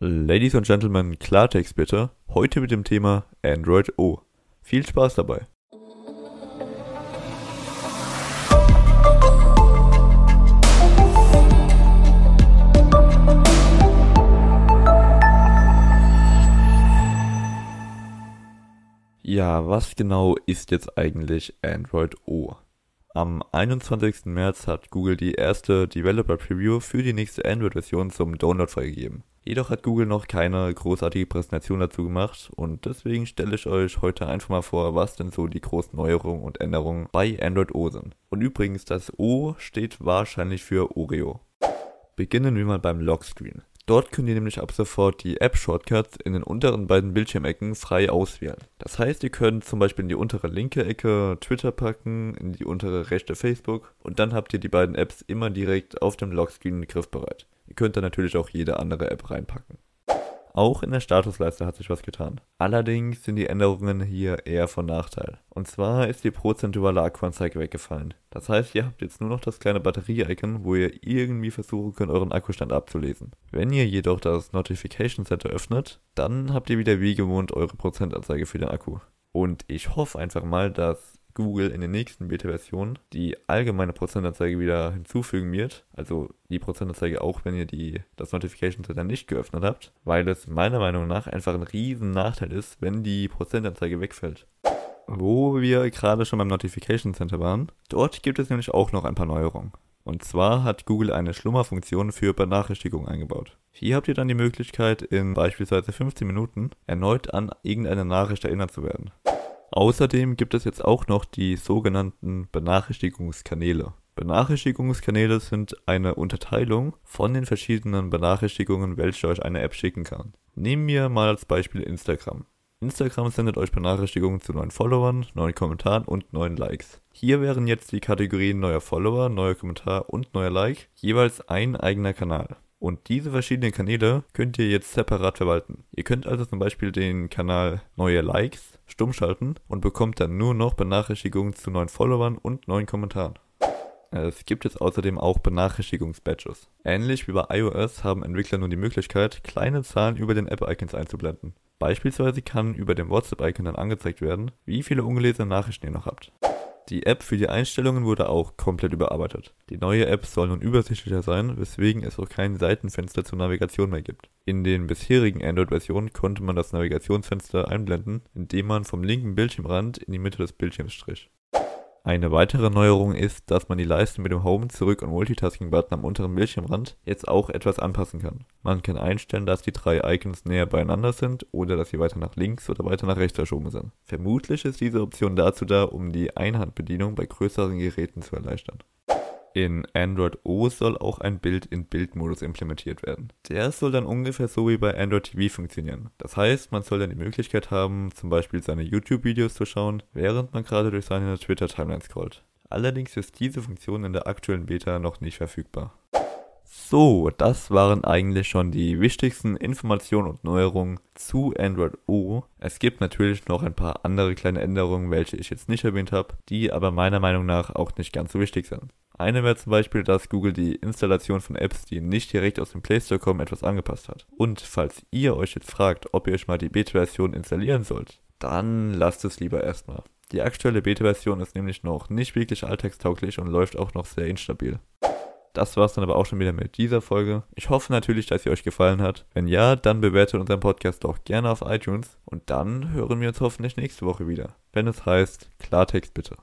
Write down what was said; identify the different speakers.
Speaker 1: Ladies and Gentlemen, Klartext bitte. Heute mit dem Thema Android O. Viel Spaß dabei. Ja, was genau ist jetzt eigentlich Android O? Am 21. März hat Google die erste Developer Preview für die nächste Android-Version zum Download freigegeben. Jedoch hat Google noch keine großartige Präsentation dazu gemacht und deswegen stelle ich euch heute einfach mal vor, was denn so die großen Neuerungen und Änderungen bei Android O sind. Und übrigens, das O steht wahrscheinlich für Oreo. Beginnen wir mal beim Lockscreen. Dort könnt ihr nämlich ab sofort die App-Shortcuts in den unteren beiden Bildschirmecken frei auswählen. Das heißt, ihr könnt zum Beispiel in die untere linke Ecke Twitter packen, in die untere rechte Facebook und dann habt ihr die beiden Apps immer direkt auf dem Lockscreen griffbereit. Ihr könnt da natürlich auch jede andere App reinpacken. Auch in der Statusleiste hat sich was getan. Allerdings sind die Änderungen hier eher von Nachteil. Und zwar ist die prozentuale Akkuanzeige weggefallen. Das heißt, ihr habt jetzt nur noch das kleine Batterie-Icon, wo ihr irgendwie versuchen könnt, euren Akkustand abzulesen. Wenn ihr jedoch das Notification Center öffnet, dann habt ihr wieder wie gewohnt eure Prozentanzeige für den Akku. Und ich hoffe einfach mal, dass Google in den nächsten Beta-Versionen die allgemeine Prozentanzeige wieder hinzufügen wird. Also die Prozentanzeige auch, wenn ihr die, das Notification Center nicht geöffnet habt, weil es meiner Meinung nach einfach ein riesen Nachteil ist, wenn die Prozentanzeige wegfällt. Wo wir gerade schon beim Notification Center waren, dort gibt es nämlich auch noch ein paar Neuerungen. Und zwar hat Google eine Schlummerfunktion für Benachrichtigungen eingebaut. Hier habt ihr dann die Möglichkeit, in beispielsweise 15 Minuten erneut an irgendeine Nachricht erinnert zu werden. Außerdem gibt es jetzt auch noch die sogenannten Benachrichtigungskanäle. Benachrichtigungskanäle sind eine Unterteilung von den verschiedenen Benachrichtigungen, welche euch eine App schicken kann. Nehmen wir mal als Beispiel Instagram. Instagram sendet euch Benachrichtigungen zu neuen Followern, neuen Kommentaren und neuen Likes. Hier wären jetzt die Kategorien neuer Follower, neuer Kommentar und neuer Like jeweils ein eigener Kanal. Und diese verschiedenen Kanäle könnt ihr jetzt separat verwalten. Ihr könnt also zum Beispiel den Kanal neue Likes stumm schalten und bekommt dann nur noch Benachrichtigungen zu neuen Followern und neuen Kommentaren. Es gibt jetzt außerdem auch Benachrichtigungsbadges. Ähnlich wie bei iOS haben Entwickler nun die Möglichkeit, kleine Zahlen über den App-Icons einzublenden. Beispielsweise kann über dem WhatsApp-Icon dann angezeigt werden, wie viele ungelesene Nachrichten ihr noch habt. Die App für die Einstellungen wurde auch komplett überarbeitet. Die neue App soll nun übersichtlicher sein, weswegen es auch kein Seitenfenster zur Navigation mehr gibt. In den bisherigen Android-Versionen konnte man das Navigationsfenster einblenden, indem man vom linken Bildschirmrand in die Mitte des Bildschirms strich. Eine weitere Neuerung ist, dass man die Leiste mit dem Home, Zurück und Multitasking-Button am unteren Bildschirmrand jetzt auch etwas anpassen kann. Man kann einstellen, dass die drei Icons näher beieinander sind oder dass sie weiter nach links oder weiter nach rechts verschoben sind. Vermutlich ist diese Option dazu da, um die Einhandbedienung bei größeren Geräten zu erleichtern. In Android O soll auch ein Bild-in-Bild-Modus implementiert werden. Der soll dann ungefähr so wie bei Android TV funktionieren. Das heißt, man soll dann die Möglichkeit haben, zum Beispiel seine YouTube-Videos zu schauen, während man gerade durch seine Twitter-Timeline scrollt. Allerdings ist diese Funktion in der aktuellen Beta noch nicht verfügbar. So, das waren eigentlich schon die wichtigsten Informationen und Neuerungen zu Android O. Es gibt natürlich noch ein paar andere kleine Änderungen, welche ich jetzt nicht erwähnt habe, die aber meiner Meinung nach auch nicht ganz so wichtig sind. Eine wäre zum Beispiel, dass Google die Installation von Apps, die nicht direkt aus dem Play Store kommen, etwas angepasst hat. Und falls ihr euch jetzt fragt, ob ihr euch mal die Beta-Version installieren sollt, dann lasst es lieber erstmal. Die aktuelle Beta-Version ist nämlich noch nicht wirklich alltagstauglich und läuft auch noch sehr instabil. Das war's dann aber auch schon wieder mit dieser Folge. Ich hoffe natürlich, dass sie euch gefallen hat. Wenn ja, dann bewertet unseren Podcast doch gerne auf iTunes und dann hören wir uns hoffentlich nächste Woche wieder, wenn es heißt Klartext bitte.